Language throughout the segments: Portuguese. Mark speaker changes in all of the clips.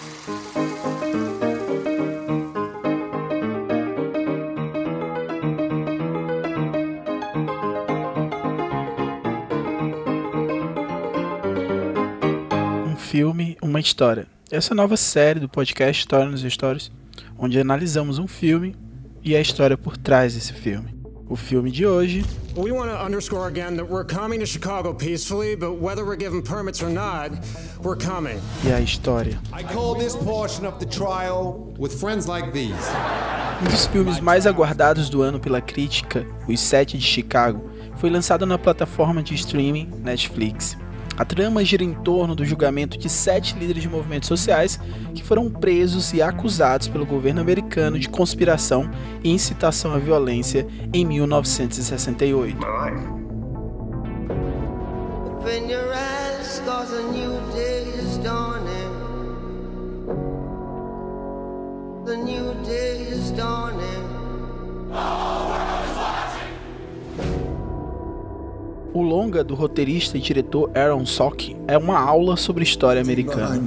Speaker 1: Um filme, uma história. Essa nova série do podcast História nos Stories, onde analisamos um filme e a história por trás desse filme. O filme de hoje.
Speaker 2: We want to underscore again that we're coming to Chicago peacefully, but whether we're given permits or not, we're coming.
Speaker 1: E a história.
Speaker 3: I call this portion of the trial with friends like these.
Speaker 1: Um dos filmes mais aguardados do ano pela crítica, Os Sete de Chicago, foi lançado na plataforma de streaming Netflix. A trama gira em torno do julgamento de sete líderes de movimentos sociais que foram presos e acusados pelo governo americano de conspiração e incitação à violência em 1968.
Speaker 4: Open your eyes, cause a new day is dawning. The new day is dawning.
Speaker 1: O longa do roteirista e diretor Aaron Sorkin é uma aula sobre história americana.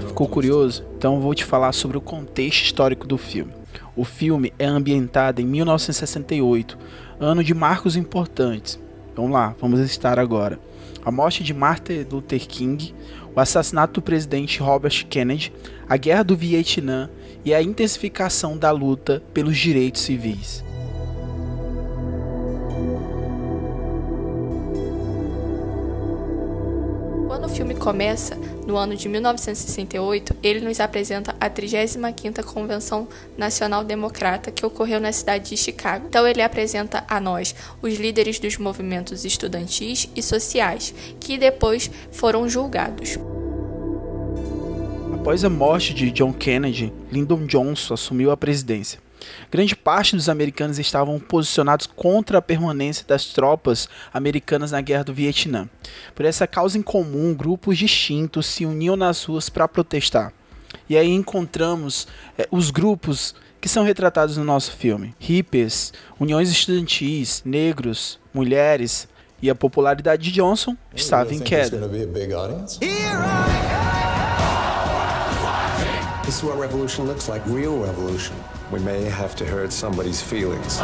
Speaker 1: Tá, ficou curioso? Então vou te falar sobre o contexto histórico do filme. O filme é ambientado em 1968, ano de marcos importantes. Vamos lá, vamos estar agora. A morte de Martin Luther King, o assassinato do presidente Robert Kennedy, a guerra do Vietnã e a intensificação da luta pelos direitos civis.
Speaker 5: Filme começa, no ano de 1968, ele nos apresenta a 35ª Convenção Nacional Democrata que ocorreu na cidade de Chicago. Então ele apresenta a nós os líderes dos movimentos estudantis e sociais, que depois foram julgados.
Speaker 1: Após a morte de John Kennedy, Lyndon Johnson assumiu a presidência. Grande parte dos americanos estavam posicionados contra a permanência das tropas americanas na Guerra do Vietnã. Por essa causa em comum, grupos distintos se uniam nas ruas para protestar. E aí encontramos eh, os grupos que são retratados no nosso filme: hippies, uniões estudantis, negros, mulheres. E a popularidade de Johnson estava em queda.
Speaker 6: This is what revolution looks like, real revolution. We may have to hurt somebody's feelings.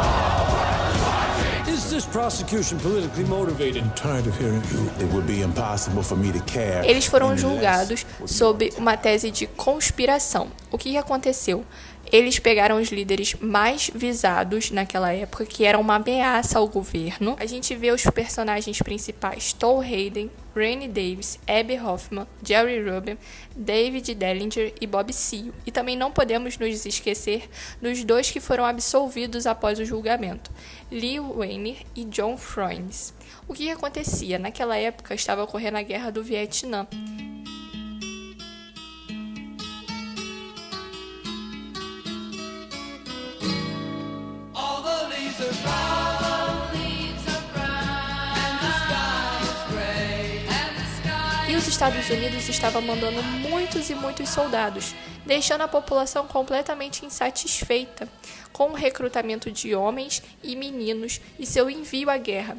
Speaker 7: Is this prosecution politically motivated?
Speaker 8: I'm tired of hearing you. It would be impossible for me to care.
Speaker 5: Eles foram julgados sob uma tese de conspiração. O que aconteceu? Eles pegaram os líderes mais visados naquela época, que eram uma ameaça ao governo. A gente vê os personagens principais: Tom Hayden, Rainy Davis, Abby Hoffman, Jerry Rubin, David Dellinger e Bob Seale. E também não podemos nos esquecer dos dois que foram absolvidos após o julgamento: Lee Weiner e John Froines. O que acontecia? Naquela época estava ocorrendo a Guerra do Vietnã. Estados Unidos estavam mandando muitos e muitos soldados, deixando a população completamente insatisfeita com o recrutamento de homens e meninos e seu envio à guerra,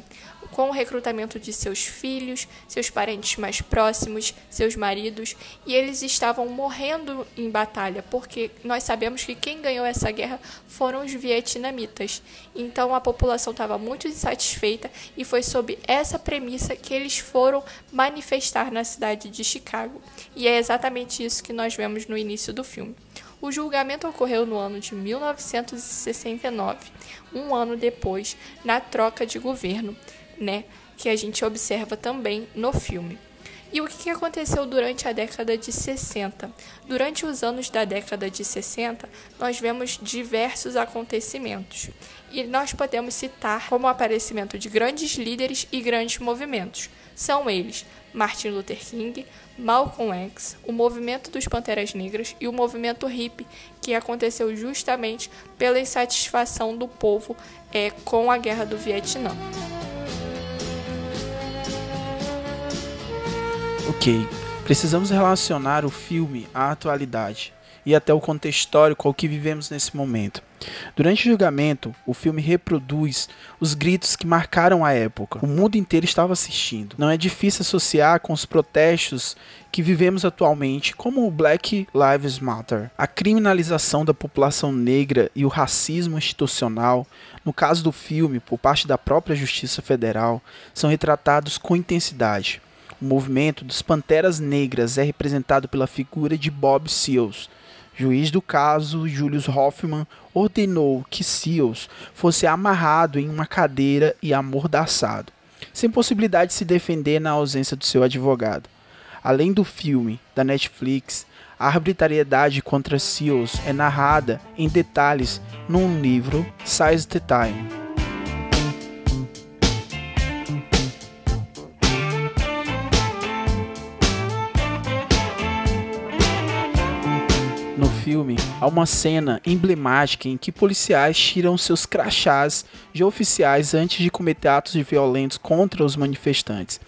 Speaker 5: com o recrutamento de seus filhos, seus parentes mais próximos, seus maridos, e eles estavam morrendo em batalha, porque nós sabemos que quem ganhou essa guerra foram os vietnamitas. Então a população estava muito insatisfeita e foi sob essa premissa que eles foram manifestar na cidade de Chicago. E é exatamente isso que nós vemos no início do filme. O julgamento ocorreu no ano de 1969, um ano depois, na troca de governo, né, que a gente observa também no filme. E o que aconteceu durante a década de 60? Durante os anos da década de 60, nós vemos diversos acontecimentos. E nós podemos citar como o aparecimento de grandes líderes e grandes movimentos. São eles Martin Luther King, Malcolm X, o movimento dos Panteras Negras e o movimento hippie, que aconteceu justamente pela insatisfação do povo é, com a guerra do Vietnã.
Speaker 1: Ok, precisamos relacionar o filme à atualidade. e até o contexto histórico ao que vivemos nesse momento. Durante o julgamento, o filme reproduz os gritos que marcaram a época. O mundo inteiro estava assistindo. Não é difícil associar com os protestos que vivemos atualmente, como o Black Lives Matter. A criminalização da população negra e o racismo institucional, no caso do filme, por parte da própria Justiça Federal, são retratados com intensidade. O movimento dos Panteras Negras é representado pela figura de Bob Seals. Juiz do caso, Julius Hoffman ordenou que Seals fosse amarrado em uma cadeira e amordaçado, sem possibilidade de se defender na ausência do seu advogado. Além do filme da Netflix, a arbitrariedade contra Seals é narrada em detalhes num livro Size the Time. Filme, há uma cena emblemática em que policiais tiram seus crachás de oficiais antes de cometer atos violentos contra os manifestantes.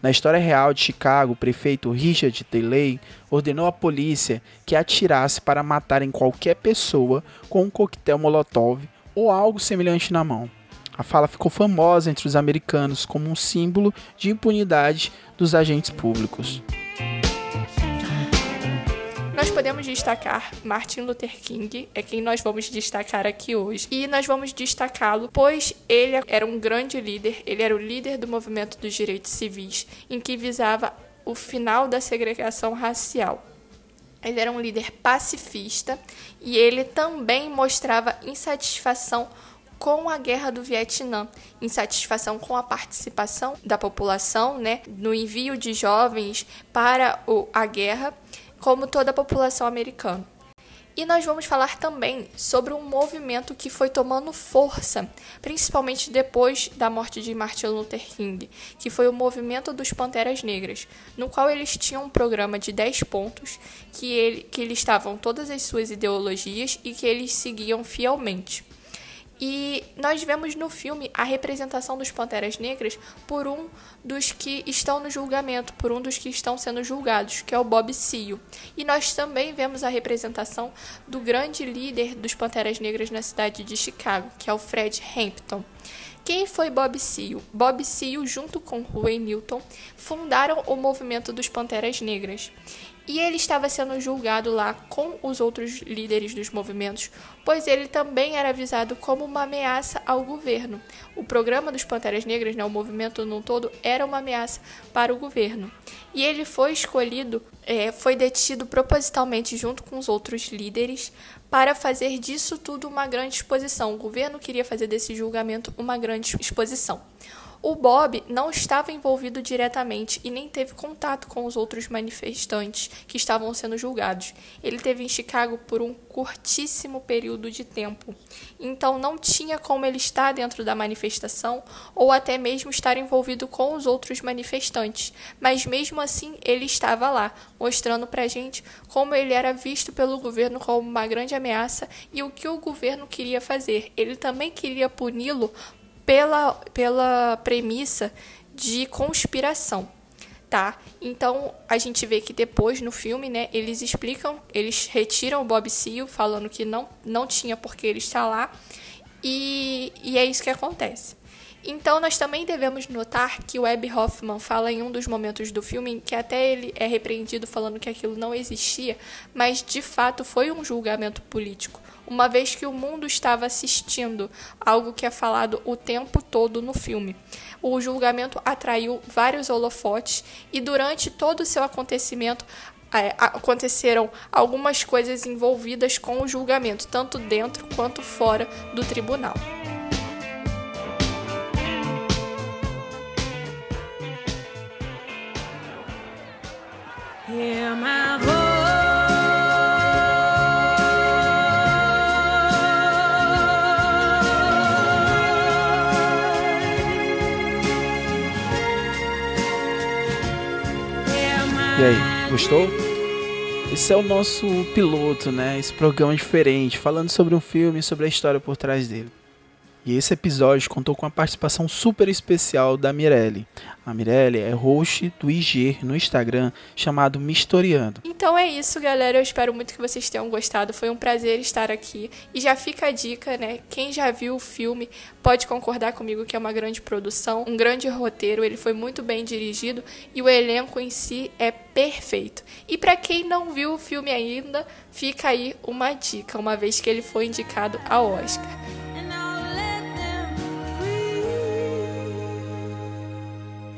Speaker 1: Na história real de Chicago, o prefeito Richard Daley ordenou à polícia que atirasse para matar em qualquer pessoa com um coquetel molotov ou algo semelhante na mão. A fala ficou famosa entre os americanos como um símbolo de impunidade dos agentes públicos.
Speaker 5: Nós podemos destacar Martin Luther King, é quem nós vamos destacar aqui hoje. E nós vamos destacá-lo pois ele era um grande líder, ele era o líder do movimento dos direitos civis, em que visava o final da segregação racial. Ele era um líder pacifista e ele também mostrava insatisfação com a guerra do Vietnã, insatisfação com a participação da população, né, no envio de jovens para a guerra como toda a população americana. E nós vamos falar também sobre um movimento que foi tomando força, principalmente depois da morte de Martin Luther King, que foi o movimento dos Panteras Negras, no qual eles tinham um programa de 10 pontos que, ele, que eles estavam todas as suas ideologias e que eles seguiam fielmente. E nós vemos no filme a representação dos Panteras Negras por um dos que estão no julgamento, por um dos que estão sendo julgados, que é o Bob Seale. E nós também vemos a representação do grande líder dos Panteras Negras na cidade de Chicago, que é o Fred Hampton. Quem foi Bob Seale? Bob Seale, junto com Huey Newton, fundaram o movimento dos Panteras Negras. E ele estava sendo julgado lá com os outros líderes dos movimentos, pois ele também era avisado como uma ameaça ao governo. O programa dos Panteras Negras, né, o movimento no todo, era uma ameaça para o governo. E ele foi escolhido, é, foi detido propositalmente junto com os outros líderes para fazer disso tudo uma grande exposição. O governo queria fazer desse julgamento uma grande exposição. O Bob não estava envolvido diretamente e nem teve contato com os outros manifestantes que estavam sendo julgados. Ele teve em Chicago por um curtíssimo período de tempo, então não tinha como ele estar dentro da manifestação ou até mesmo estar envolvido com os outros manifestantes. Mas mesmo assim, ele estava lá, mostrando pra gente como ele era visto pelo governo como uma grande ameaça e o que o governo queria fazer. Ele também queria puni-lo pela, pela premissa de conspiração, tá? Então a gente vê que depois no filme, né, eles explicam, eles retiram o Bob Seale falando que não, não tinha por que ele estar lá e, e é isso que acontece. Então, nós também devemos notar que o Webb Hoffman fala em um dos momentos do filme que até ele é repreendido falando que aquilo não existia, mas de fato foi um julgamento político, uma vez que o mundo estava assistindo algo que é falado o tempo todo no filme. O julgamento atraiu vários holofotes e durante todo o seu acontecimento aconteceram algumas coisas envolvidas com o julgamento, tanto dentro quanto fora do tribunal.
Speaker 1: E aí, gostou? Esse é o nosso piloto, né? Esse programa diferente, falando sobre um filme, sobre a história por trás dele. E esse episódio contou com a participação super especial da Mirelle. A Mirelle é host do IG no Instagram chamado Mistoriando.
Speaker 5: Então é isso, galera. Eu espero muito que vocês tenham gostado. Foi um prazer estar aqui. E já fica a dica, né? Quem já viu o filme pode concordar comigo que é uma grande produção, um grande roteiro. Ele foi muito bem dirigido e o elenco em si é perfeito. E para quem não viu o filme ainda, fica aí uma dica, uma vez que ele foi indicado ao Oscar.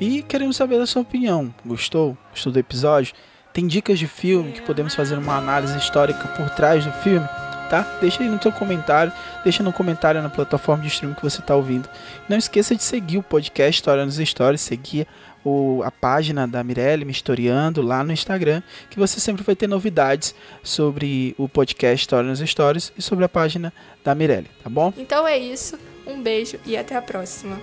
Speaker 1: E queremos saber da sua opinião. Gostou? Gostou do episódio? Tem dicas de filme que podemos fazer uma análise histórica por trás do filme? Tá? Deixa aí no seu comentário, deixa no comentário na plataforma de streaming que você está ouvindo. Não esqueça de seguir o podcast História nos Stories, seguir o, a página da Mirelle Me Historiando lá no Instagram, que você sempre vai ter novidades sobre o podcast História nos Stories e sobre a página da Mirelle, tá bom?
Speaker 5: Então é isso, um beijo e até a próxima.